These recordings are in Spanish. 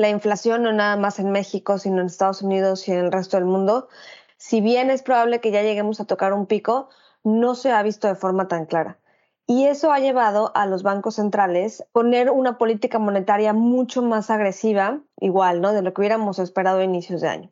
la inflación no nada más en México, sino en Estados Unidos y en el resto del mundo, si bien es probable que ya lleguemos a tocar un pico, no se ha visto de forma tan clara. Y eso ha llevado a los bancos centrales a poner una política monetaria mucho más agresiva, igual, ¿no? De lo que hubiéramos esperado a inicios de año.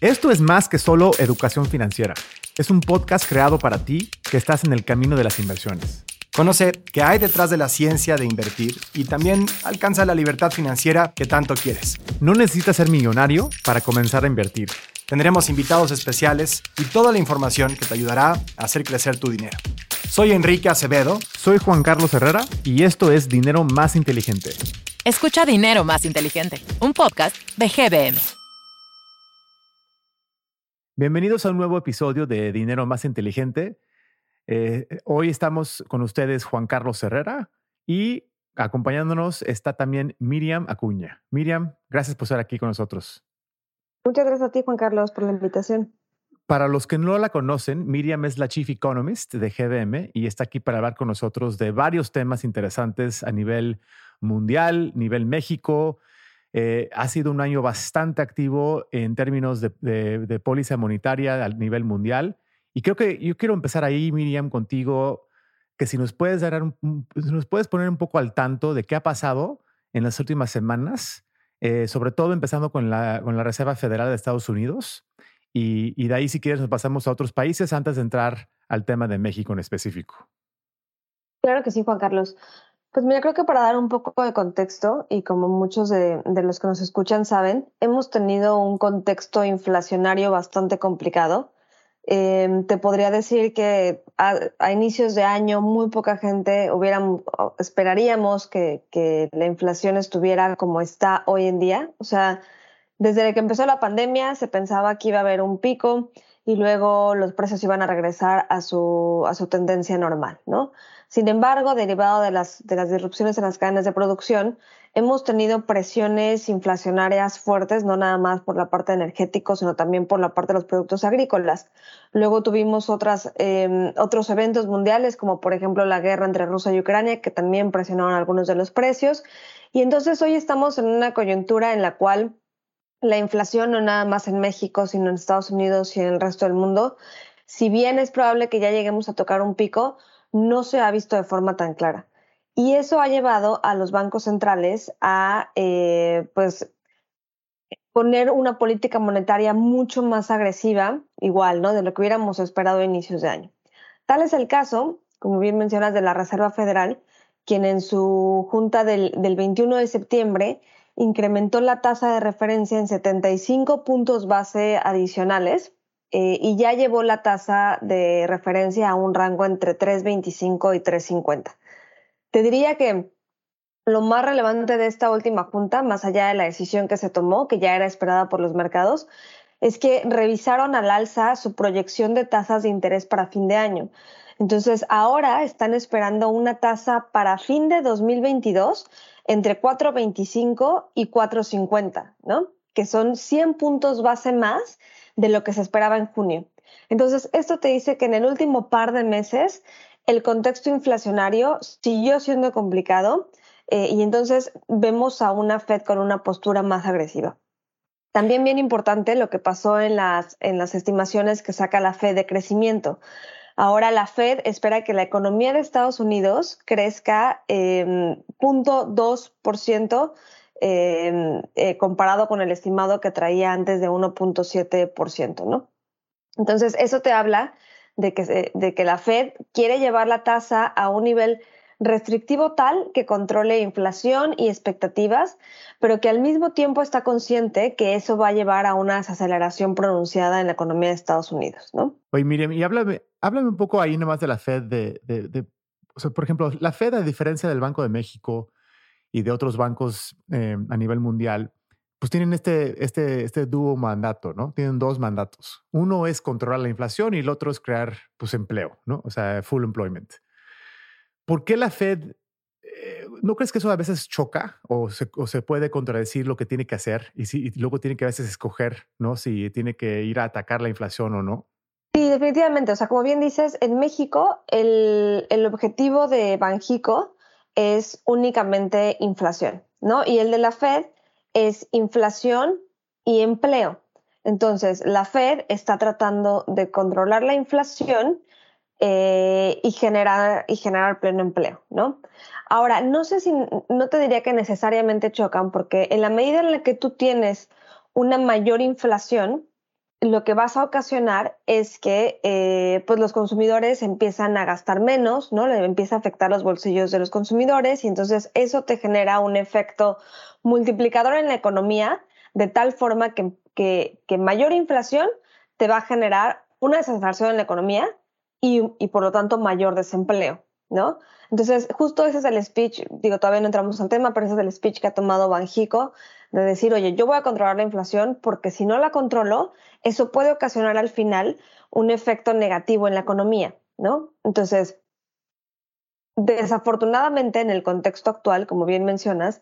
Esto es más que solo educación financiera. Es un podcast creado para ti que estás en el camino de las inversiones. Conoce qué hay detrás de la ciencia de invertir y también alcanza la libertad financiera que tanto quieres. No necesitas ser millonario para comenzar a invertir. Tendremos invitados especiales y toda la información que te ayudará a hacer crecer tu dinero. Soy Enrique Acevedo. Soy Juan Carlos Herrera y esto es Dinero Más Inteligente. Escucha Dinero Más Inteligente, un podcast de GBM. Bienvenidos a un nuevo episodio de Dinero Más Inteligente. Eh, hoy estamos con ustedes Juan Carlos Herrera y acompañándonos está también Miriam Acuña. Miriam, gracias por estar aquí con nosotros. Muchas gracias a ti, Juan Carlos, por la invitación. Para los que no la conocen, Miriam es la Chief Economist de GBM y está aquí para hablar con nosotros de varios temas interesantes a nivel mundial, nivel México. Eh, ha sido un año bastante activo en términos de, de póliza monetaria a nivel mundial y creo que yo quiero empezar ahí, Miriam, contigo, que si nos puedes dar nos puedes poner un poco al tanto de qué ha pasado en las últimas semanas, eh, sobre todo empezando con la, con la Reserva Federal de Estados Unidos. Y, de ahí, si quieres, nos pasamos a otros países antes de entrar al tema de México en específico. Claro que sí, Juan Carlos. Pues mira, creo que para dar un poco de contexto, y como muchos de los que nos escuchan saben, hemos tenido un contexto inflacionario bastante complicado Em, te podría decir que a, inicios de año muy poca gente hubiera, esperaríamos que, que, la inflación estuviera como está hoy en día. O sea, desde que empezó la pandemia se pensaba que iba a haber un pico y luego los precios iban a regresar a su, a su tendencia normal, ¿no? Sin embargo, derivado de las, de las disrupciones en las cadenas de producción, hemos tenido presiones inflacionarias fuertes, no nada más por la parte energética, sino también por la parte de los productos agrícolas. Luego tuvimos otras, em, otros eventos mundiales, como por ejemplo la guerra entre Rusia y Ucrania, que también presionaron algunos de los precios. Y entonces hoy estamos en una coyuntura en la cual la inflación, no nada más en México, sino en Estados Unidos y en el resto del mundo, si bien es probable que ya lleguemos a tocar un pico, no se ha visto de forma tan clara. Y eso ha llevado a los bancos centrales a eh, pues, poner una política monetaria mucho más agresiva, igual, ¿no? De lo que hubiéramos esperado a inicios de año. Tal es el caso, como bien mencionas, de la Reserva Federal, quien en su junta del, del 21 de septiembre incrementó la tasa de referencia en 75 puntos base adicionales eh, y ya llevó la tasa de referencia a un rango entre 3.25 y 3.50. Te diría que lo más relevante de esta última junta, más allá de la decisión que se tomó, que ya era esperada por los mercados, es que revisaron al alza su proyección de tasas de interés para fin de año. Entonces, ahora están esperando una tasa para fin de 2022 entre 4.25 y 4.50, ¿no? Que son 100 puntos base más de lo que se esperaba en junio. Entonces, esto te dice que en el último par de meses el contexto inflacionario siguió siendo complicado eh, y entonces vemos a una Fed con una postura más agresiva. También bien importante lo que pasó en las, estimaciones que saca la Fed de crecimiento. Ahora la Fed espera que la economía de Estados Unidos crezca 0.2% em, eh, comparado con el estimado que traía antes de 1.7%, ¿no? Entonces, eso te habla de que, de que la Fed quiere llevar la tasa a un nivel restrictivo tal que controle inflación y expectativas, pero que al mismo tiempo está consciente que eso va a llevar a una desaceleración pronunciada en la economía de Estados Unidos, ¿no? Oye, Miriam, y háblame, háblame un poco ahí nomás de la Fed, de, de, sea, por ejemplo, la Fed, a diferencia del Banco de México y de otros bancos eh, a nivel mundial, pues tienen este, este, este dúo mandato, ¿no? Tienen dos mandatos. Uno es controlar la inflación y el otro es crear, pues, empleo, ¿no? O sea, full employment. ¿Por qué la Fed, eh, no crees que eso a veces choca o se, o se, puede contradecir lo que tiene que hacer y, si, y luego tiene que a veces escoger, ¿no? Si tiene que ir a atacar la inflación o no? Sí, definitivamente. O sea, como bien dices, en México el, el objetivo de Banjico es únicamente inflación, ¿no? Y el de la Fed es inflación y empleo. Entonces, la Fed está tratando de controlar la inflación eh, y, generar, y generar pleno empleo, ¿no? Ahora, no sé si, no te diría que necesariamente chocan, porque en la medida en la que tú tienes una mayor inflación, lo que vas a ocasionar es que eh, pues los consumidores empiezan a gastar menos, ¿no? Le empieza a afectar los bolsillos de los consumidores y entonces eso te genera un efecto multiplicador en la economía de tal forma que, que, mayor inflación te va a generar una desaceleración en la economía y, y por lo tanto mayor desempleo, ¿no? Entonces, justo ese es el speech, digo, todavía no entramos al tema, pero ese es el speech que ha tomado Banjico de decir, oye, yo voy a controlar la inflación porque si no la controlo, eso puede ocasionar al final un efecto negativo en la economía, ¿no? Entonces, desafortunadamente en el contexto actual, como bien mencionas,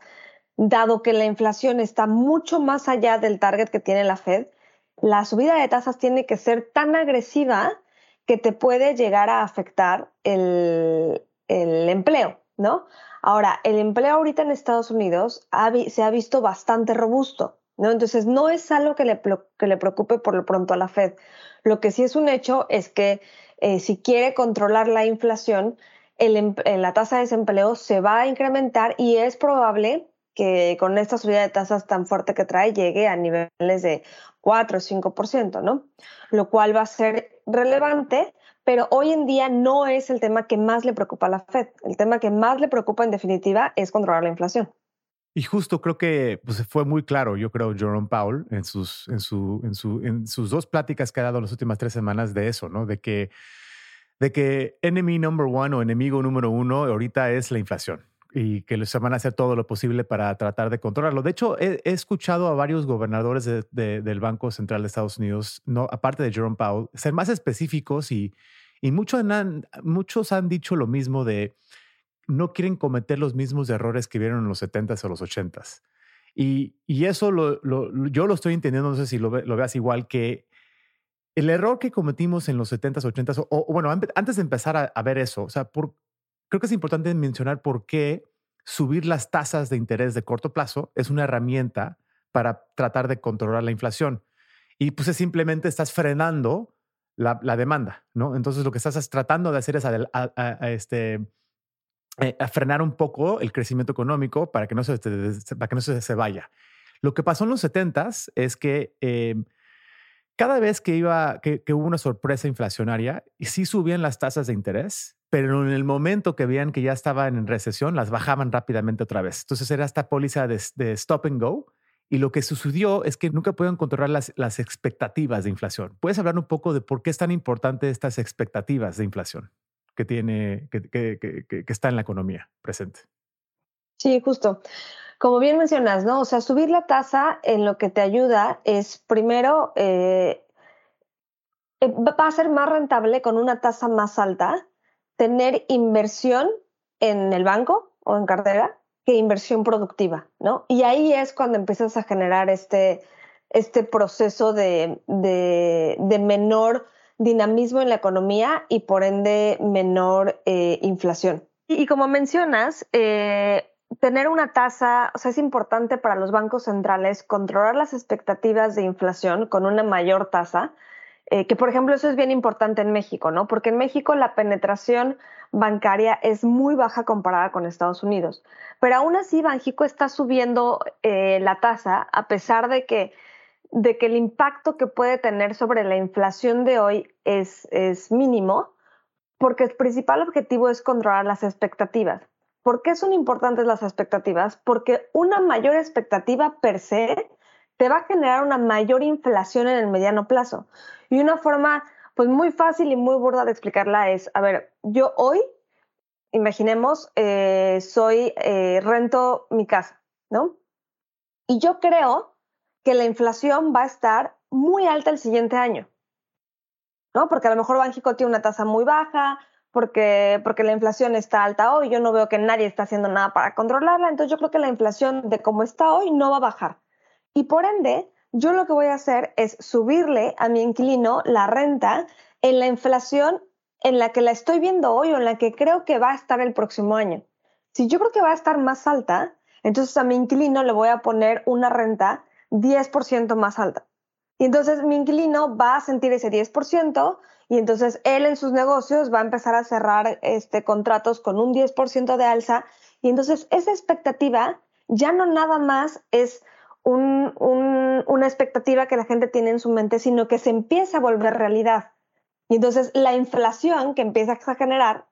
dado que la inflación está mucho más allá del target que tiene la Fed, la subida de tasas tiene que ser tan agresiva que te puede llegar a afectar el, empleo, ¿no? Ahora, el empleo ahorita en Estados Unidos se ha visto bastante robusto, ¿no? Entonces, no es algo que le, preocupe por lo pronto a la Fed. Lo que sí es un hecho es que eh, si quiere controlar la inflación, em, la tasa de desempleo se va a incrementar y es probable que con esta subida de tasas tan fuerte que trae llegue a niveles de 4 o 5%, ¿no? Lo cual va a ser relevante pero hoy en día no es el tema que más le preocupa a la Fed. El tema que más le preocupa en definitiva es controlar la inflación. Y justo creo que pues, fue muy claro, yo creo, Jerome Powell en sus, en, su, en, su, en sus dos pláticas que ha dado en las últimas tres semanas de eso, ¿no? De que, de que enemy number one o enemigo número uno ahorita es la inflación y que se van a hacer todo lo posible para tratar de controlarlo. De hecho, he, escuchado a varios gobernadores del Banco Central de Estados Unidos, no, aparte de Jerome Powell, ser más específicos y, y muchos, han, muchos han dicho lo mismo de no quieren cometer los mismos errores que vieron en los 70s o los 80s. Y, y eso lo, yo lo estoy entendiendo, no sé si lo, lo veas igual, que el error que cometimos en los 70s, 80s, o, bueno, antes de empezar a, a ver eso, o sea, por, creo que es importante mencionar por qué subir las tasas de interés de corto plazo es una herramienta para tratar de controlar la inflación. Y pues simplemente estás frenando la, demanda, ¿no? Entonces lo que estás tratando de hacer es este, eh, frenar un poco el crecimiento económico para que no se, para que no se, vaya. Lo que pasó en los 70 es que em, cada vez que, iba, que, hubo una sorpresa inflacionaria, sí subían las tasas de interés, pero en el momento que veían que ya estaban en recesión, las bajaban rápidamente otra vez. Entonces era esta póliza de, stop and go. Y lo que sucedió es que nunca pueden controlar las, expectativas de inflación. ¿Puedes hablar un poco de por qué es tan importante estas expectativas de inflación que, tiene, que, está en la economía presente? Sí, justo. Como bien mencionas, ¿no? O sea, subir la tasa en lo que te ayuda es primero, eh, eh, va a ser más rentable con una tasa más alta tener inversión en el banco o en cartera que inversión productiva, ¿no? Y ahí es cuando empiezas a generar este, este proceso de, de, menor dinamismo en la economía y por ende menor eh, inflación. Y, como mencionas, eh, tener una tasa, o sea, es importante para los bancos centrales controlar las expectativas de inflación con una mayor tasa eh, que por ejemplo eso es bien importante en México, ¿no? Porque en México la penetración bancaria es muy baja comparada con Estados Unidos. Pero aún así Banjico está subiendo eh, la tasa a pesar de que, de que el impacto que puede tener sobre la inflación de hoy es, es mínimo, porque el principal objetivo es controlar las expectativas. ¿Por qué son importantes las expectativas? Porque una mayor expectativa per se te va a generar una mayor inflación en el mediano plazo. Y una forma pues muy fácil y muy burda de explicarla es, a ver, yo hoy, imaginemos, eh, soy, eh, rento mi casa, ¿no? Y yo creo que la inflación va a estar muy alta el siguiente año, ¿no? Porque a lo mejor Banjico tiene una tasa muy baja, porque, porque la inflación está alta hoy, yo no veo que nadie está haciendo nada para controlarla, entonces yo creo que la inflación de cómo está hoy no va a bajar. Y por ende, yo lo que voy a hacer es subirle a mi inquilino la renta en la inflación en la que la estoy viendo hoy o en la que creo que va a estar el próximo año. Si yo creo que va a estar más alta, Entonces a mi inquilino le voy a poner una renta 10% más alta. Y entonces mi inquilino va a sentir ese 10% y entonces él en sus negocios va a empezar a cerrar este, contratos con un 10% de alza. Y entonces esa expectativa ya no nada más es una expectativa que la gente tiene en su mente, sino que se empieza a volver realidad. Y entonces la inflación que empiezas a generar,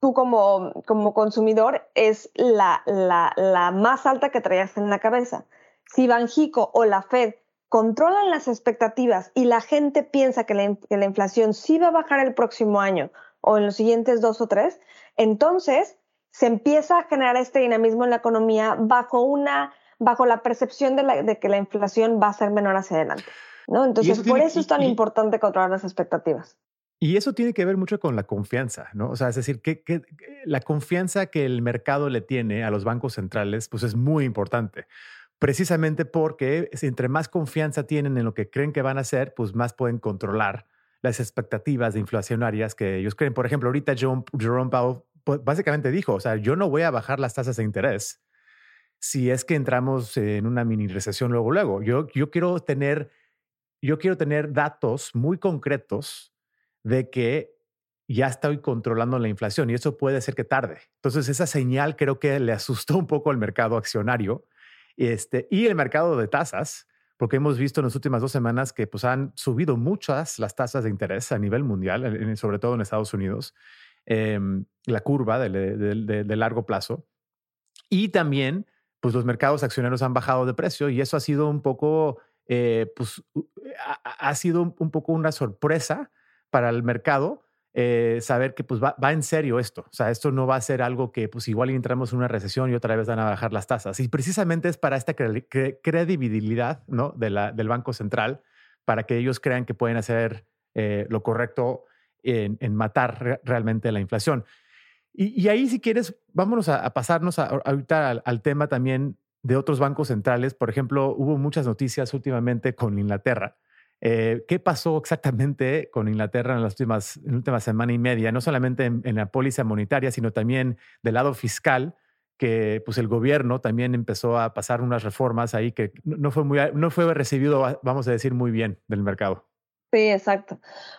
tú como, como consumidor, es la, la, la más alta que traías en la cabeza. Si Banjico o la Fed controlan las expectativas y la gente piensa que la, que la inflación sí va a bajar el próximo año o en los siguientes dos o tres, entonces se empieza a generar este dinamismo en la economía bajo una bajo la percepción de, que la inflación va a ser menor hacia adelante. ¿no? Entonces, por eso es tan importante controlar las expectativas. Y eso tiene que ver mucho con la confianza, ¿no? O sea, es decir, que, que, la confianza que el mercado le tiene a los bancos centrales, pues es muy importante. Precisamente porque entre más confianza tienen en lo que creen que van a hacer, pues más pueden controlar las expectativas de inflacionarias que ellos creen. Por ejemplo, ahorita Jerome Powell pues, básicamente dijo, o sea, yo no voy a bajar las tasas de interés si es que entramos en una mini recesión luego, luego. Yo, yo, quiero tener, yo quiero tener datos muy concretos de que ya estoy controlando la inflación y eso puede ser que tarde. Entonces, esa señal creo que le asustó un poco al mercado accionario este, y el mercado de tasas, porque hemos visto en las últimas dos semanas que pues, han subido muchas las tasas de interés a nivel mundial, sobre todo en Estados Unidos, em, la curva de, de largo plazo. Y también pues los mercados accionarios han bajado de precio y eso ha sido un poco, eh, pues ha, sido un poco una sorpresa para el mercado eh, saber que pues va, en serio esto. O sea, esto no va a ser algo que pues igual entramos en una recesión y otra vez van a bajar las tasas. Y precisamente es para esta credibilidad ¿no? del Banco Central, para que ellos crean que pueden hacer eh, lo correcto en matar realmente la inflación. Y, ahí, si quieres, vámonos a, pasarnos ahorita al, tema también de otros bancos centrales. Por ejemplo, hubo muchas noticias últimamente con Inglaterra. Eh, ¿Qué pasó exactamente con Inglaterra en las últimas, en la última semana y media? No solamente en, la póliza monetaria, sino también del lado fiscal, que pues el gobierno también empezó a pasar unas reformas ahí que no fue, muy, no fue recibido, vamos a decir, muy bien del mercado. Sí, exacto.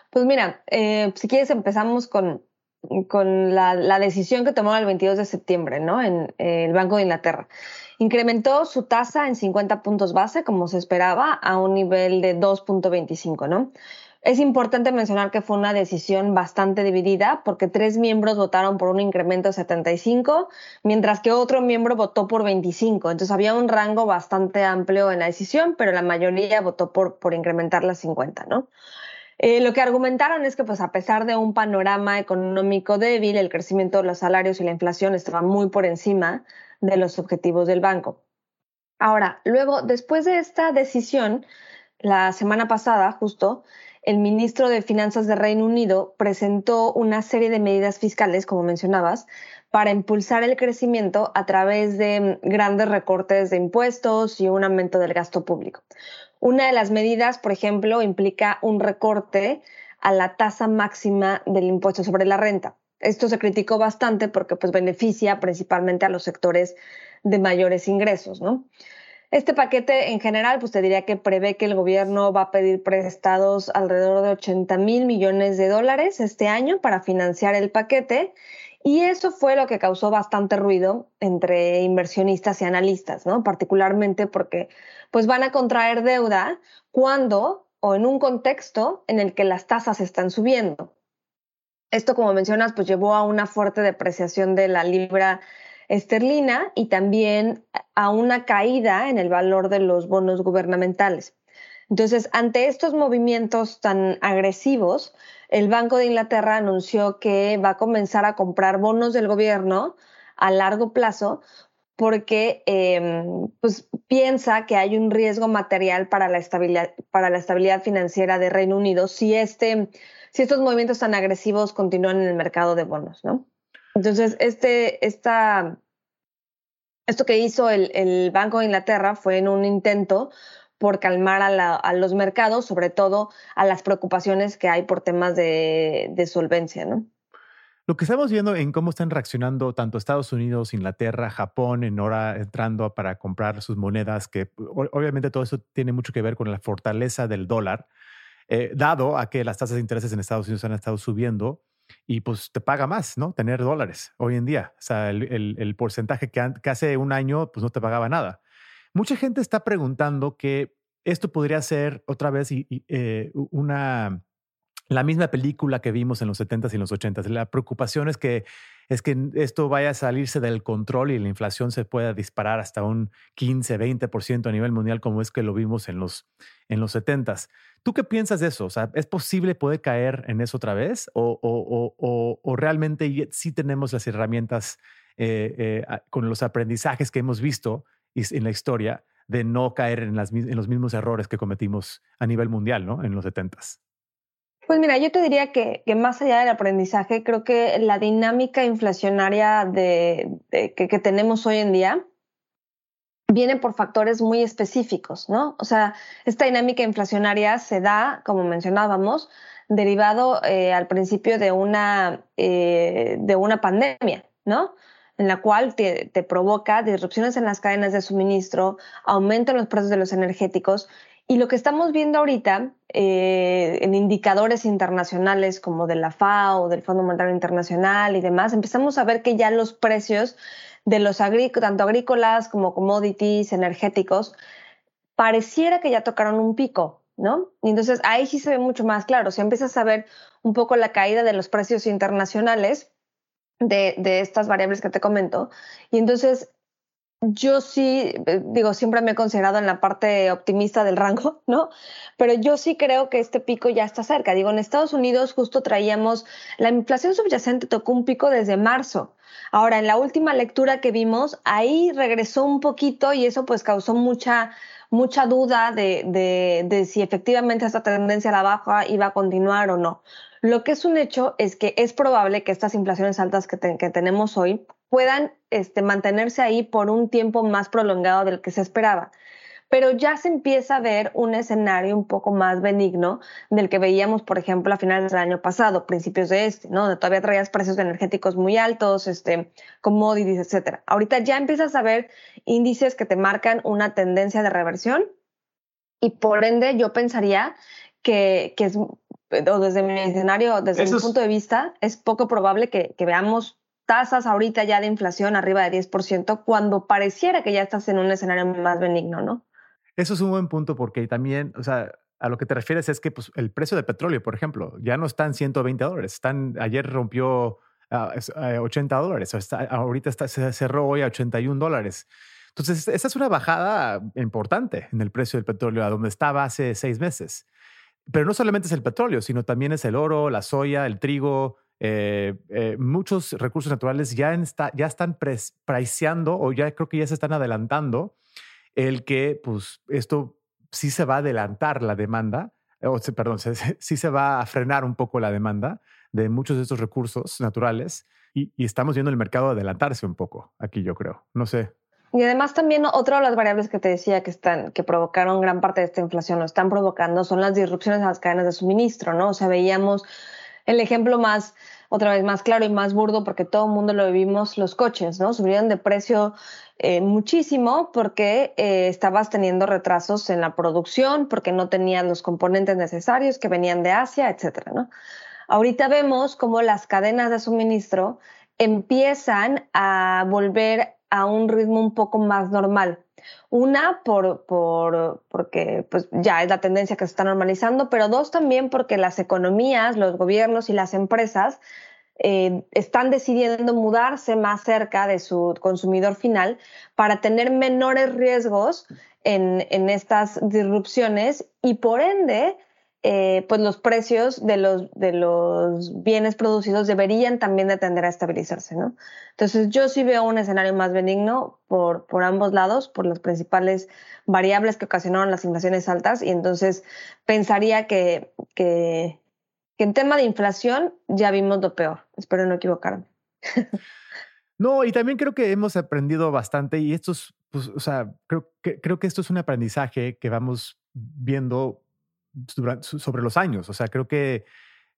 Pues mira, eh, si quieres empezamos con, con la, decisión que tomó el 22 de septiembre ¿no? en, el Banco de Inglaterra. Incrementó su tasa en 50 puntos base, como se esperaba, a un nivel de 2.25. ¿no? Es importante mencionar que fue una decisión bastante dividida porque tres miembros votaron por un incremento de 75, mientras que otro miembro votó por 25. Entonces había un rango bastante amplio en la decisión, pero la mayoría votó por, por incrementar las 50. ¿no? Eh, lo que argumentaron es que, pues, a pesar de un panorama económico débil, el crecimiento de los salarios y la inflación estaban muy por encima de los objetivos del banco. Ahora, luego, después de esta decisión, la semana pasada, justo, el ministro de Finanzas de Reino Unido presentó una serie de medidas fiscales, como mencionabas, para impulsar el crecimiento a través de grandes recortes de impuestos y un aumento del gasto público. Una de las medidas, por ejemplo, implica un recorte a la tasa máxima del impuesto sobre la renta. Esto se criticó bastante porque pues, beneficia principalmente a los sectores de mayores ingresos. ¿no? Este paquete en general, pues te diría que prevé que el gobierno va a pedir prestados alrededor de 80 mil millones de dólares este año para financiar el paquete y eso fue lo que causó bastante ruido entre inversionistas y analistas, ¿no? Particularmente porque pues van a contraer deuda cuando o en un contexto en el que las tasas están subiendo. Esto, como mencionas, pues llevó a una fuerte depreciación de la libra esterlina y también a una caída en el valor de los bonos gubernamentales. Entonces, ante estos movimientos tan agresivos, el Banco de Inglaterra anunció que va a comenzar a comprar bonos del gobierno a largo plazo porque em, pues, piensa que hay un riesgo material para la, estabilidad, para la estabilidad financiera de Reino Unido si, este, si estos movimientos tan agresivos continúan en el mercado de bonos. ¿no? Entonces, este, esta, esto que hizo el, el Banco de Inglaterra fue en un intento por calmar a, los mercados, sobre todo a las preocupaciones que hay por temas de, solvencia, ¿no? Lo que estamos viendo en cómo están reaccionando tanto Estados Unidos, Inglaterra, Japón, en hora entrando para comprar sus monedas, que obviamente todo eso tiene mucho que ver con la fortaleza del dólar, eh, dado a que las tasas de intereses en Estados Unidos han estado subiendo y pues te paga más, ¿no? Tener dólares hoy en día. O sea, el, porcentaje que, hace un año pues no te pagaba nada. Mucha gente está preguntando que esto podría ser otra vez eh, una la misma película que vimos en los 70s y los 80s. La preocupación es que, es que esto vaya a salirse del control y la inflación se pueda disparar hasta un 15, 20% a nivel mundial como es que lo vimos en los, en los 70s. ¿Tú qué piensas de eso? O ¿Es posible poder caer en eso otra vez? ¿O, o, o, realmente sí tenemos las herramientas eh, eh, con los aprendizajes que hemos visto en la historia de no caer en, los mismos errores que cometimos a nivel mundial ¿no? en los 70s? Pues mira, yo te diría que, más allá del aprendizaje, creo que la dinámica inflacionaria que, tenemos hoy en día viene por factores muy específicos, ¿no? O sea, esta dinámica inflacionaria se da, como mencionábamos, derivado eh, al principio de una, eh, de una pandemia, ¿no? En la cual te, provoca disrupciones en las cadenas de suministro, aumento en los precios de los energéticos y lo que estamos viendo ahorita eh, en indicadores internacionales como de la FAO, del Fondo Monetario Internacional y demás, empezamos a ver que ya los precios de los agrícolas, tanto agrícolas como commodities, energéticos, pareciera que ya tocaron un pico, ¿no? Y entonces ahí sí se ve mucho más claro. Si empiezas a ver un poco la caída de los precios internacionales de, estas variables que te comento, y entonces yo sí, eh, digo, siempre me he considerado en la parte optimista del rango, ¿no? Pero yo sí creo que este pico ya está cerca. Digo, en Estados Unidos justo traíamos, la inflación subyacente tocó un pico desde marzo. Ahora, en la última lectura que vimos, ahí regresó un poquito y eso pues causó mucha, mucha duda de, de, de si efectivamente esta tendencia a la baja iba a continuar o no. Lo que es un hecho es que es probable que estas inflaciones altas que, tenemos hoy puedan este, mantenerse ahí por un tiempo más prolongado del que se esperaba. Pero ya se empieza a ver un escenario un poco más benigno del que veíamos, por ejemplo, a finales del año pasado, principios de este, ¿no? Donde todavía traías precios energéticos muy altos, este, commodities, etcétera. Ahorita ya empiezas a ver índices que te marcan una tendencia de reversión y por ende yo pensaría que, que es o desde mi escenario, desde mi punto de vista, es poco probable que, veamos tasas ahorita ya de inflación arriba de 10% cuando pareciera que ya estás en un escenario más benigno, ¿no? Eso es un buen punto porque también, o sea, a lo que te refieres es que pues, el precio del petróleo, por ejemplo, ya no está en 120 dólares. Están, ayer rompió a 80 dólares. Está, ahorita está, se cerró hoy a 81 dólares. Entonces, esa es una bajada importante en el precio del petróleo a donde estaba hace seis meses. Pero no solamente es el petróleo, sino también es el oro, la soya, el trigo. Eh, eh, muchos recursos naturales ya, están priceando o ya creo que ya se están adelantando el que pues esto sí se va a adelantar la demanda, o perdón, sí se va a frenar un poco la demanda de muchos de estos recursos naturales y, y estamos viendo el mercado adelantarse un poco aquí, yo creo. No sé, y además también otra de las variables que te decía que están, que provocaron gran parte de esta inflación, o están provocando, son las disrupciones en las cadenas de suministro, ¿no? O sea, veíamos el ejemplo más, otra vez más claro y más burdo, porque todo el mundo lo vivimos, los coches, ¿no? Subieron de precio eh, muchísimo porque eh, estabas teniendo retrasos en la producción, porque no tenían los componentes necesarios que venían de Asia, etcétera, ¿no? Ahorita vemos cómo las cadenas de suministro empiezan a volver a un ritmo un poco más normal. Una, por, por, porque pues, ya es la tendencia que se está normalizando, pero dos, también porque las economías, los gobiernos y las empresas eh, están decidiendo mudarse más cerca de su consumidor final para tener menores riesgos en, en estas disrupciones y por ende eh, pues los precios de los, de los bienes producidos deberían también de tender a estabilizarse, ¿no? Entonces yo sí veo un escenario más benigno por, por ambos lados, por las principales variables que ocasionaron las inflaciones altas y entonces pensaría que, que, en tema de inflación ya vimos lo peor. Espero no equivocarme. No, y también creo que hemos aprendido bastante y esto es, pues, o sea, creo que, creo que esto es un aprendizaje que vamos viendo sobre los años. O sea, creo que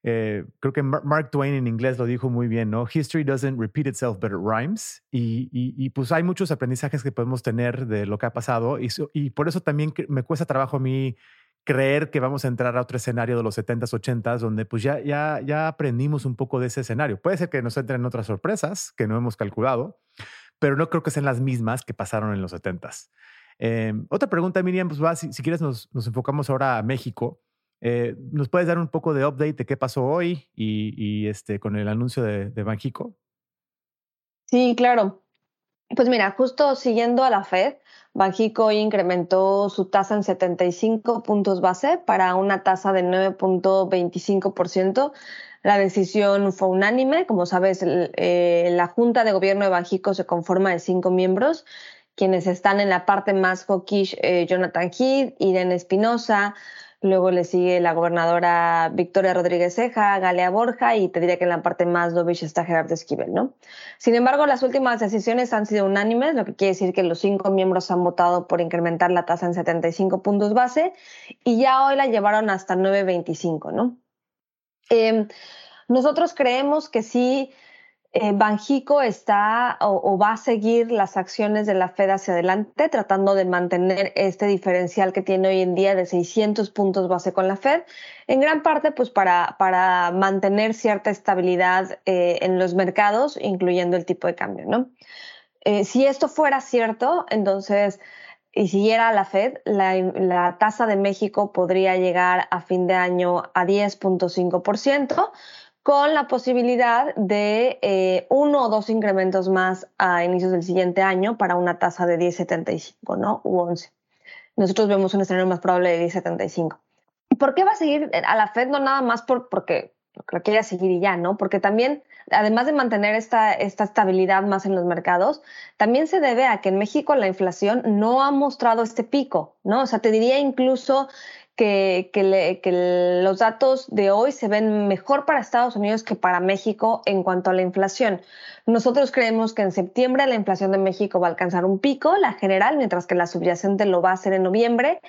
eh, creo que Mark Twain en inglés lo dijo muy bien, ¿no? History doesn't repeat itself, but it rhymes. Y, y, pues hay muchos aprendizajes que podemos tener de lo que ha pasado y, y, por eso también me cuesta trabajo a mí creer que vamos a entrar a otro escenario de los 70s, 80s, donde pues ya, ya, ya aprendimos un poco de ese escenario. Puede ser que nos entren otras sorpresas que no hemos calculado, pero no creo que sean las mismas que pasaron en los 70s. Eh, otra pregunta, Miriam, pues va, si, quieres nos, enfocamos ahora a México. Eh, ¿Nos puedes dar un poco de update de qué pasó hoy y, este, con el anuncio de, de? Sí, claro. Pues mira, justo siguiendo a la Fed, Banjico incrementó su tasa en 75 puntos base para una tasa de 9.25%. La decisión fue unánime. Como sabes, eh, la Junta de Gobierno de Banjico se conforma de cinco miembros, quienes están en la parte más hawkish, eh, Jonathan Heath, Irene Espinosa, Luego le sigue la gobernadora Victoria Rodríguez Ceja, Galea Borja y te diría que en la parte más dovish está Gerardo Esquivel, ¿no? Sin embargo, las últimas decisiones han sido unánimes, lo que quiere decir que los cinco miembros han votado por incrementar la tasa en 75 puntos base y ya hoy la llevaron hasta 9.25, ¿no? Em, nosotros creemos que sí eh, Banjico está o, va a seguir las acciones de la Fed hacia adelante, tratando de mantener este diferencial que tiene hoy en día de 600 puntos base con la Fed, en gran parte pues para, mantener cierta estabilidad eh, en los mercados, incluyendo el tipo de cambio. Eh, si esto fuera cierto, entonces y siguiera la Fed, la, la, tasa de México podría llegar a fin de año a 10.5%, con la posibilidad de eh, uno o dos incrementos más a inicios del siguiente año para una tasa de 10,75, ¿no? U 11. Nosotros vemos un escenario más probable de 10,75. ¿Y por qué va a seguir a la Fed? No nada más por, porque lo quiere seguir y ya, ¿no? Porque también, además de mantener esta, esta estabilidad más en los mercados, también se debe a que en México la inflación no ha mostrado este pico, ¿no? O sea, te diría incluso que, que, los datos de hoy se ven mejor para Estados Unidos que para México en cuanto a la inflación. Nosotros creemos que en septiembre la inflación de México va a alcanzar un pico, la general, mientras que la subyacente lo va a hacer en noviembre.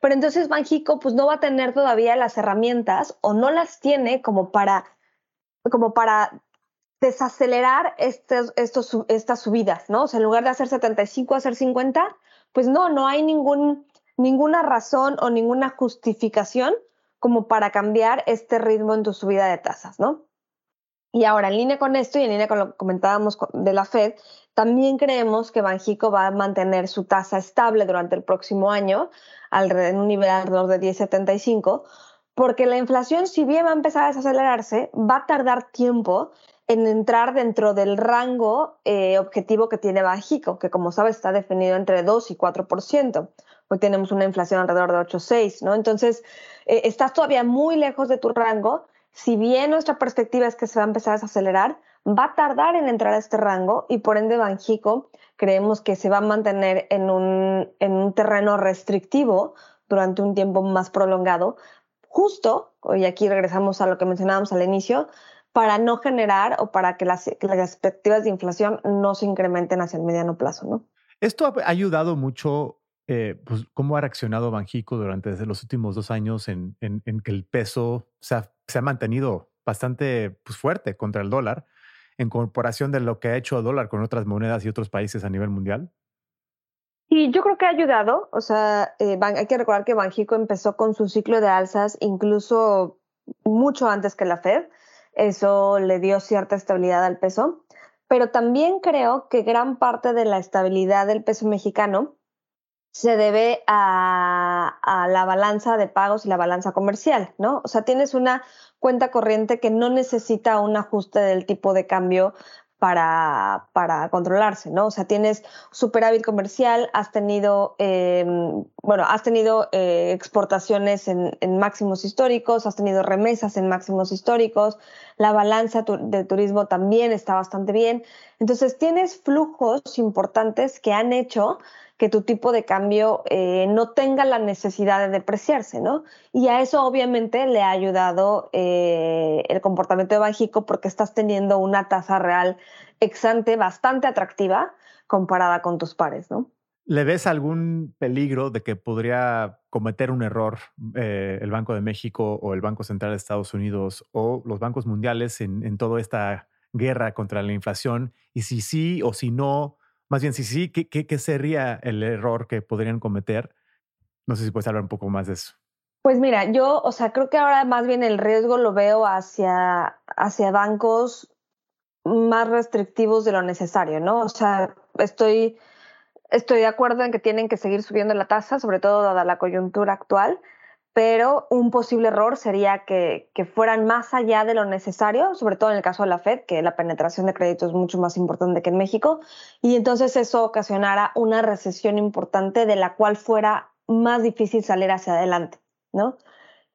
Pero entonces Banjico pues no va a tener todavía las herramientas o no las tiene como para, como para desacelerar estos, estos, estas subidas, ¿no? O sea, en lugar de hacer 75, hacer 50, pues no, no hay ningún ninguna razón o ninguna justificación como para cambiar este ritmo en tu subida de tasas, ¿no? Y ahora, en línea con esto y en línea con lo que comentábamos de la Fed, también creemos que Banjico va a mantener su tasa estable durante el próximo año, en un nivel alrededor de 10,75, porque la inflación, si bien va a empezar a desacelerarse, va a tardar tiempo en entrar dentro del rango eh, objetivo que tiene Banjico, que como sabes está definido entre 2 y 4% hoy tenemos una inflación alrededor de 8,6, ¿no? Entonces, eh, estás todavía muy lejos de tu rango. Si bien nuestra perspectiva es que se va a empezar a desacelerar, va a tardar en entrar a este rango y por ende Banjico creemos que se va a mantener en un, en un terreno restrictivo durante un tiempo más prolongado, justo, y aquí regresamos a lo que mencionábamos al inicio, para no generar o para que las, las expectativas de inflación no se incrementen hacia el mediano plazo, ¿no? Esto ha ayudado mucho eh, pues, cómo ha reaccionado Banjico durante los últimos dos años en, que el peso se ha, mantenido bastante pues, fuerte contra el dólar en comparación de lo que ha hecho el dólar con otras monedas y otros países a nivel mundial? Y yo creo que ha ayudado. O sea, eh, hay que recordar que Banjico empezó con su ciclo de alzas incluso mucho antes que la Fed. Eso le dio cierta estabilidad al peso. Pero también creo que gran parte de la estabilidad del peso mexicano se debe a, la balanza de pagos y la balanza comercial, ¿no? O sea, tienes una cuenta corriente que no necesita un ajuste del tipo de cambio para, controlarse, ¿no? O sea, tienes superávit comercial, has tenido, em, bueno, has tenido eh, exportaciones en, en, máximos históricos, has tenido remesas en máximos históricos, la balanza de turismo también está bastante bien. Entonces, tienes flujos importantes que han hecho que tu tipo de cambio eh, no tenga la necesidad de depreciarse, ¿no? Y a eso obviamente le ha ayudado eh, el comportamiento de Banjico porque estás teniendo una tasa real exante bastante atractiva comparada con tus pares, ¿no? ¿Le ves algún peligro de que podría cometer un error eh, el Banco de México o el Banco Central de Estados Unidos o los bancos mundiales en, en toda esta guerra contra la inflación? Y si sí o si no, más bien si sí, ¿qué, qué, qué sería el error que podrían cometer? No sé si puedes hablar un poco más de eso. Pues mira, yo, o sea, creo que ahora más bien el riesgo lo veo hacia, hacia bancos más restrictivos de lo necesario, ¿no? O sea, estoy Estoy de acuerdo en que tienen que seguir subiendo la tasa, sobre todo dada la coyuntura actual, pero un posible error sería que, fueran más allá de lo necesario, sobre todo en el caso de la Fed, que la penetración de crédito es mucho más importante que en México, y entonces eso ocasionara una recesión importante de la cual fuera más difícil salir hacia adelante, ¿no?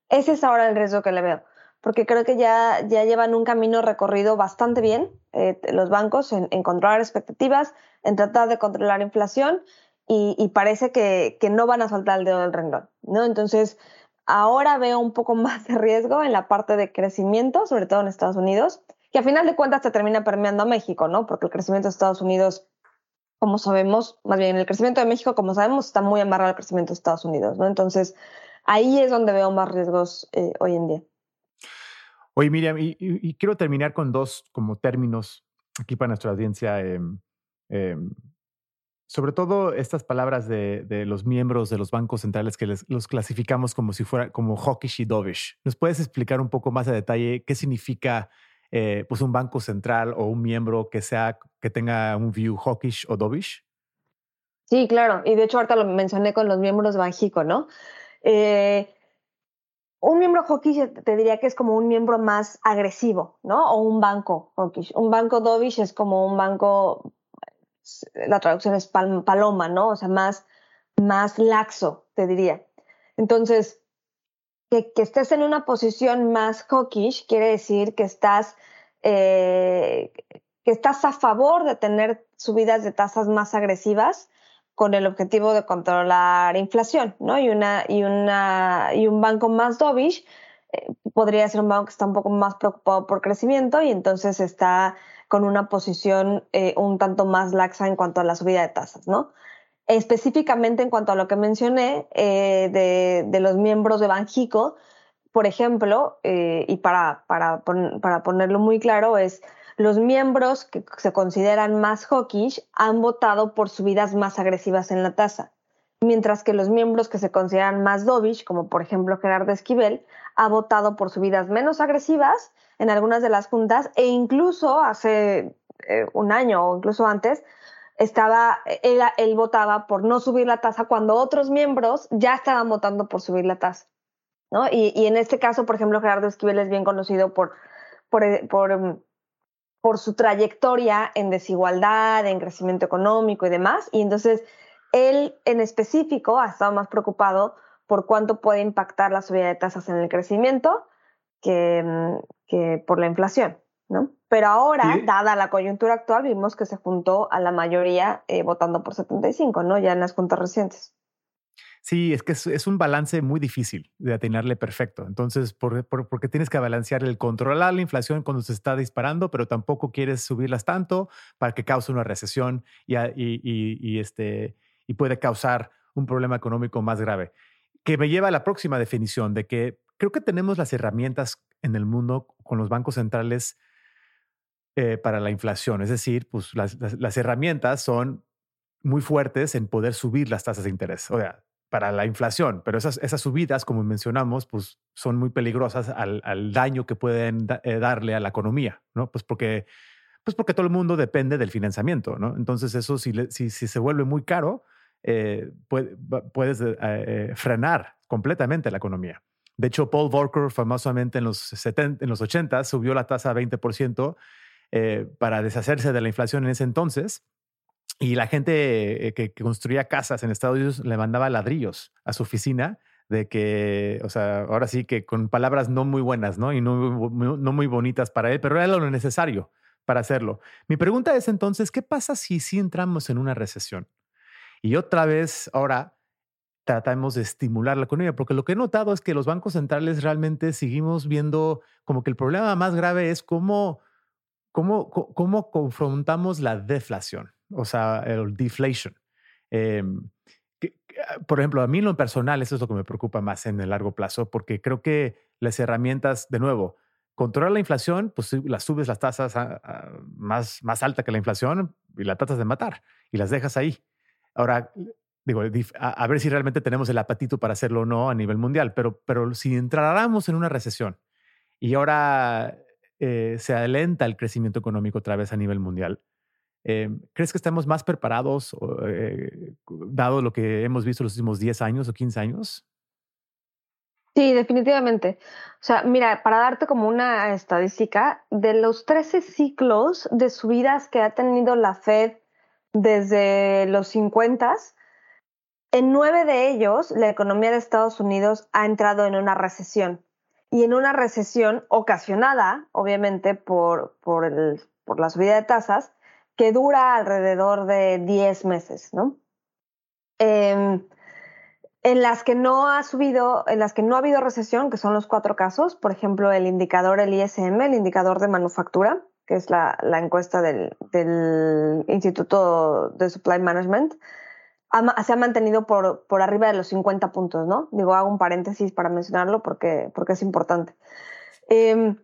Ese es ahora el riesgo que le veo porque creo que ya, ya llevan un camino recorrido bastante bien eh, los bancos en, controlar expectativas, en tratar de controlar inflación y, parece que, que, no van a soltar el dedo del renglón. ¿no? Entonces, ahora veo un poco más de riesgo en la parte de crecimiento, sobre todo en Estados Unidos, que a final de cuentas se termina permeando a México, ¿no? porque el crecimiento de Estados Unidos como sabemos, más bien el crecimiento de México, como sabemos, está muy amarrado al crecimiento de Estados Unidos, ¿no? Entonces, ahí es donde veo más riesgos eh, hoy en día. Oye, Miriam, y, quiero terminar con dos como términos aquí para nuestra audiencia. Em, em, sobre todo estas palabras de, los miembros de los bancos centrales que los clasificamos como si fuera como hawkish y dovish. ¿Nos puedes explicar un poco más a detalle qué significa eh, pues un banco central o un miembro que sea que tenga un view hawkish o dovish? Sí, claro. Y de hecho ahorita lo mencioné con los miembros Banjico, ¿no? Eh, un miembro hawkish te diría que es como un miembro más agresivo, ¿no? O un banco hawkish. Un banco dovish es como un banco, la traducción es paloma, ¿no? O sea, más, más laxo, te diría. Entonces, que, estés en una posición más hawkish quiere decir que estás, eh, que estás a favor de tener subidas de tasas más agresivas con el objetivo de controlar inflación, ¿no? Y, una, y, una, y un banco más dovish eh, podría ser un banco que está un poco más preocupado por crecimiento y entonces está con una posición eh, un tanto más laxa en cuanto a la subida de tasas, ¿no? Específicamente en cuanto a lo que mencioné eh, de, los miembros de Banjico, por ejemplo, y para, para, para ponerlo muy claro, es los miembros que se consideran más hawkish han votado por subidas más agresivas en la tasa, mientras que los miembros que se consideran más dovish, como por ejemplo Gerardo Esquivel, ha votado por subidas menos agresivas en algunas de las juntas e incluso hace eh, un año o incluso antes estaba él, votaba por no subir la tasa cuando otros miembros ya estaban votando por subir la tasa. ¿no? Y, y en este caso, por ejemplo, Gerardo Esquivel es bien conocido por, por, por em, por su trayectoria en desigualdad, en crecimiento económico y demás. Y entonces él en específico ha estado más preocupado por cuánto puede impactar la subida de tasas en el crecimiento que, mm, por la inflación. ¿no? Pero ahora, dada la coyuntura actual, vimos que se juntó a la mayoría eh, votando por 75, ¿no? Ya en las juntas recientes. Sí, es que es, un balance muy difícil de atinarle perfecto. Entonces, porque tienes que balancear el controlar la inflación cuando se está disparando, pero tampoco quieres subirlas tanto para que cause una recesión y, y, este, y puede causar un problema económico más grave. Que me lleva a la próxima definición de que creo que tenemos las herramientas en el mundo con los bancos centrales eh, para la inflación. Es decir, pues las, herramientas son muy fuertes en poder subir las tasas de interés. O sea, para la inflación, pero esas, subidas, como mencionamos, pues son muy peligrosas al, daño que pueden eh, darle a la economía, ¿no? Pues porque, pues porque todo el mundo depende del financiamiento, ¿no? Entonces eso si, si, si se vuelve muy caro, eh, puedes frenar completamente la economía. De hecho, Paul Volcker famosamente en los, 70, en los 80 subió la tasa a 20% para deshacerse de la inflación en ese entonces y la gente eh, que, construía casas en Estados Unidos le mandaba ladrillos a su oficina de que, o sea, ahora sí que con palabras no muy buenas, ¿no? Y no, no muy bonitas para él, pero era lo necesario para hacerlo. Mi pregunta es entonces, ¿qué pasa si sí entramos en una recesión? Y otra vez, ahora tratamos de estimular la economía, porque lo que he notado es que los bancos centrales realmente seguimos viendo como que el problema más grave es cómo, cómo, cómo confrontamos la deflación o sea, el deflation. Em, por ejemplo, a mí lo personal, eso es lo que me preocupa más en el largo plazo, porque creo que las herramientas, de nuevo, controlar la inflación, pues las subes las tasas más, más alta que la inflación y la tratas de matar y las dejas ahí. Ahora, digo, a, ver si realmente tenemos el apetito para hacerlo o no a nivel mundial, pero, pero si entráramos en una recesión y ahora eh, se alenta el crecimiento económico otra vez a nivel mundial, eh, ¿crees que estamos más preparados, eh, dado lo que hemos visto los últimos 10 años o 15 años? Sí, definitivamente. O sea, mira, para darte como una estadística, de los 13 ciclos de subidas que ha tenido la Fed desde los 50, en nueve de ellos la economía de Estados Unidos ha entrado en una recesión. Y en una recesión ocasionada, obviamente, por, por, el, la subida de tasas, que dura alrededor de 10 meses, ¿no? Em, en las que no ha subido, en las que no ha habido recesión, que son los cuatro casos, por ejemplo, el indicador, el ISM, el indicador de manufactura, que es la, encuesta del, Instituto de Supply Management, se ha mantenido por, por arriba de los 50 puntos, ¿no? Digo, hago un paréntesis para mencionarlo porque, porque es importante. Em,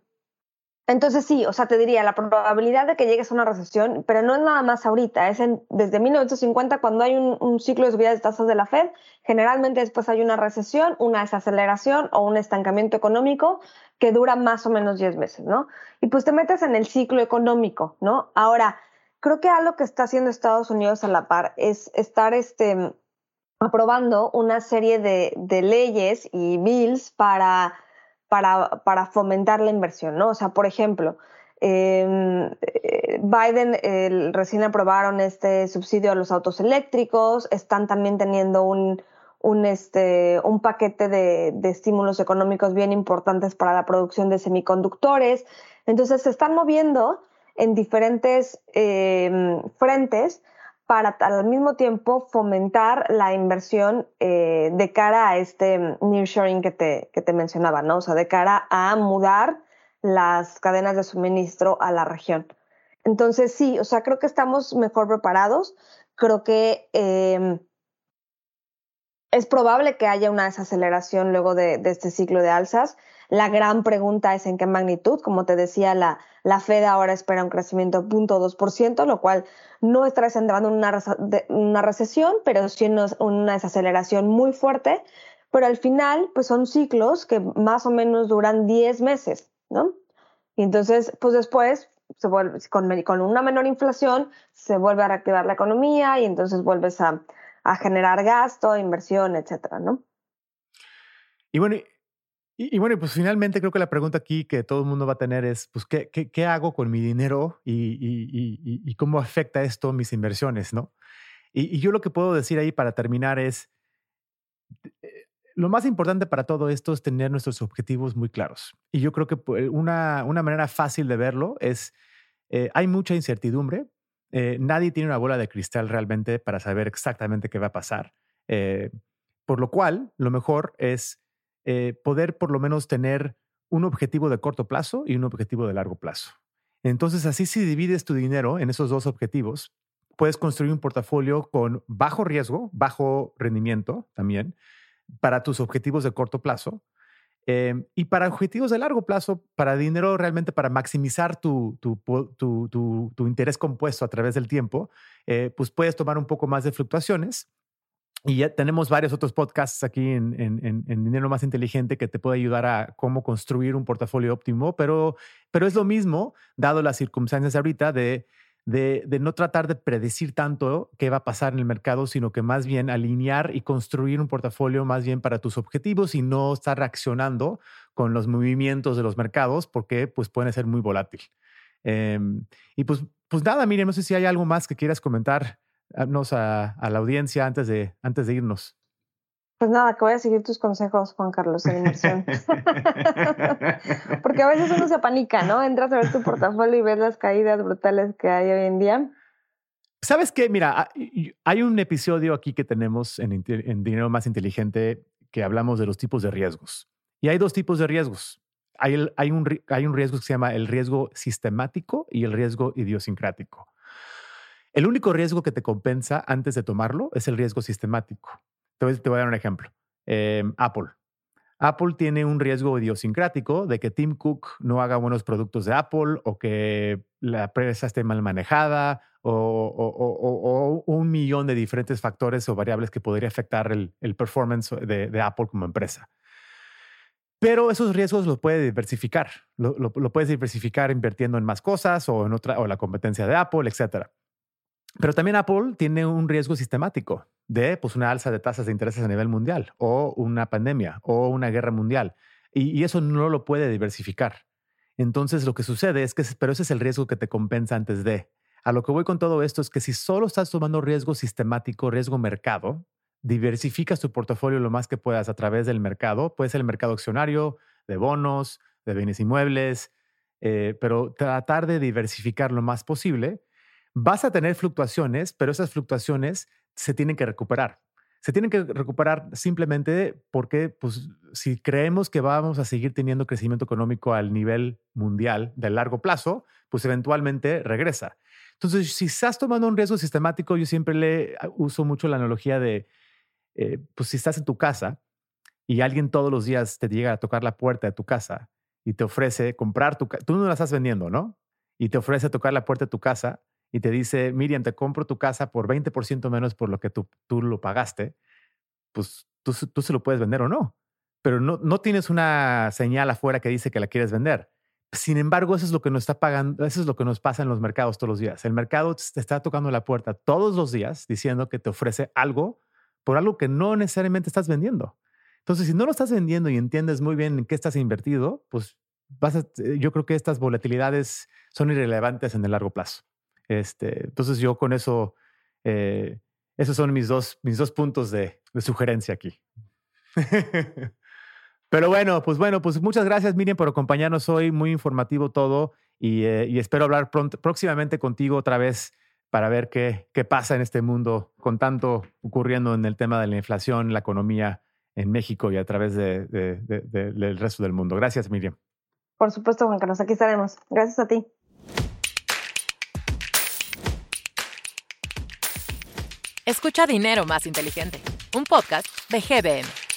entonces sí, o sea, te diría, la probabilidad de que llegues a una recesión, pero no es nada más ahorita, es desde 1950 cuando hay un, ciclo de subida de tasas de la Fed, generalmente después hay una recesión, una desaceleración o un estancamiento económico que dura más o menos 10 meses, ¿no? Y pues te metes en el ciclo económico, ¿no? Ahora, creo que algo que está haciendo Estados Unidos a la par es estar este, aprobando una serie de, leyes y bills para para, para fomentar la inversión, ¿no? O sea, por ejemplo, em, eh, Biden recién aprobaron este subsidio a los autos eléctricos, están también teniendo un, un, este, un paquete de, de, estímulos económicos bien importantes para la producción de semiconductores. Entonces se están moviendo en diferentes eh, frentes para al mismo tiempo fomentar la inversión eh, de cara a este nearshoring que te, que te mencionaba, ¿no? O sea, de cara a mudar las cadenas de suministro a la región. Entonces, sí, o sea, creo que estamos mejor preparados. Creo que em, es probable que haya una desaceleración luego de, de, este ciclo de alzas. La gran pregunta es en qué magnitud. Como te decía, la, la Fed ahora espera un crecimiento de 0.2%, lo cual no está desentrando en una, una recesión, pero sí en una desaceleración muy fuerte. Pero al final, pues son ciclos que más o menos duran 10 meses, ¿no? Y entonces, pues después, se vuelve, con, con una menor inflación, se vuelve a reactivar la economía y entonces vuelves a, a generar gasto, inversión, etcétera, ¿no? Y bueno, y, bueno, pues finalmente creo que la pregunta aquí que todo el mundo va a tener es, pues, ¿qué, qué, hago con mi dinero y, y, cómo afecta esto mis inversiones, no? Y, yo lo que puedo decir ahí para terminar es, eh, lo más importante para todo esto es tener nuestros objetivos muy claros. Y yo creo que pues, una, una manera fácil de verlo es, eh, hay mucha incertidumbre, eh, nadie tiene una bola de cristal realmente para saber exactamente qué va a pasar. por lo cual, lo mejor es eh, poder por lo menos tener un objetivo de corto plazo y un objetivo de largo plazo. Entonces, así si divides tu dinero en esos dos objetivos, puedes construir un portafolio con bajo riesgo, bajo rendimiento también, para tus objetivos de corto plazo. Eh, y para objetivos de largo plazo, para dinero realmente para maximizar tu interés compuesto a través del tiempo, eh, pues puedes tomar un poco más de fluctuaciones y ya tenemos varios otros podcasts aquí en, en, en, Dinero Más Inteligente que te puede ayudar a cómo construir un portafolio óptimo, pero, pero es lo mismo, dado las circunstancias ahorita, de, de, de, no tratar de predecir tanto qué va a pasar en el mercado, sino que más bien alinear y construir un portafolio más bien para tus objetivos y no estar reaccionando con los movimientos de los mercados, porque pues pueden ser muy volátil. Em, y pues, pues nada, mire, no sé si hay algo más que quieras comentar a, a, la audiencia antes de, antes de irnos? Pues nada, que voy a seguir tus consejos, Juan Carlos, de inversión. Porque a veces uno se apanica, ¿no? Entras a ver tu portafolio y ves las caídas brutales que hay hoy en día. ¿Sabes qué? Mira, hay un episodio aquí que tenemos en, en Dinero Más Inteligente que hablamos de los tipos de riesgos. Y hay dos tipos de riesgos. Hay, hay, un, hay un riesgo que se llama el riesgo sistemático y el riesgo idiosincrático. El único riesgo que te compensa antes de tomarlo es el riesgo sistemático. Te voy, a dar un ejemplo. Em, Apple. Apple tiene un riesgo idiosincrático de que Tim Cook no haga buenos productos de Apple o que la empresa esté mal manejada o, un millón de diferentes factores o variables que podría afectar el, performance de, Apple como empresa. Pero esos riesgos los puede diversificar. Lo, puedes diversificar invirtiendo en más cosas o en otra o la competencia de Apple, etcétera. Pero también Apple tiene un riesgo sistemático de pues, una alza de tasas de intereses a nivel mundial o una pandemia o una guerra mundial. Y, eso no lo puede diversificar. Entonces lo que sucede es que, pero ese es el riesgo que te compensa antes de. A lo que voy con todo esto es que si solo estás tomando riesgo sistemático, riesgo mercado, diversificas tu portafolio lo más que puedas a través del mercado. Puede ser el mercado accionario, de bonos, de bienes inmuebles, eh, pero tratar de diversificar lo más posible Vas a tener fluctuaciones, pero esas fluctuaciones se tienen que recuperar. Se tienen que recuperar simplemente porque, pues, si creemos que vamos a seguir teniendo crecimiento económico al nivel mundial de largo plazo, pues eventualmente regresa. Entonces, si estás tomando un riesgo sistemático, yo siempre le ah, uso mucho la analogía de, eh, pues, si estás en tu casa y alguien todos los días te llega a tocar la puerta de tu casa y te ofrece comprar tu casa, tú no la estás vendiendo, ¿no? Y te ofrece tocar la puerta de tu casa y te dice, Miriam, te compro tu casa por 20% menos por lo que tú, tú lo pagaste, pues tú, tú se lo puedes vender o no. Pero no, no tienes una señal afuera que dice que la quieres vender. Sin embargo, eso es lo que nos está pagando, eso es lo que nos pasa en los mercados todos los días. El mercado te está tocando la puerta todos los días diciendo que te ofrece algo por algo que no necesariamente estás vendiendo. Entonces, si no lo estás vendiendo y entiendes muy bien en qué estás invertido, pues a, yo creo que estas volatilidades son irrelevantes en el largo plazo. Este, entonces yo con eso, eh, esos son mis dos, mis dos puntos de, sugerencia aquí. Pero bueno, pues bueno, pues muchas gracias Miriam por acompañarnos hoy, muy informativo todo y, eh, espero hablar próximamente contigo otra vez para ver qué, qué pasa en este mundo con tanto ocurriendo en el tema de la inflación, la economía en México y a través de, del resto del mundo. Gracias Miriam. Por supuesto, Juan Carlos, aquí estaremos. Gracias a ti. Escucha Dinero Más Inteligente, un podcast de GBM.